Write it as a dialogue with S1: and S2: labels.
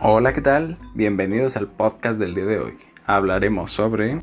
S1: Hola, ¿qué tal? Bienvenidos al podcast del día de hoy. Hablaremos sobre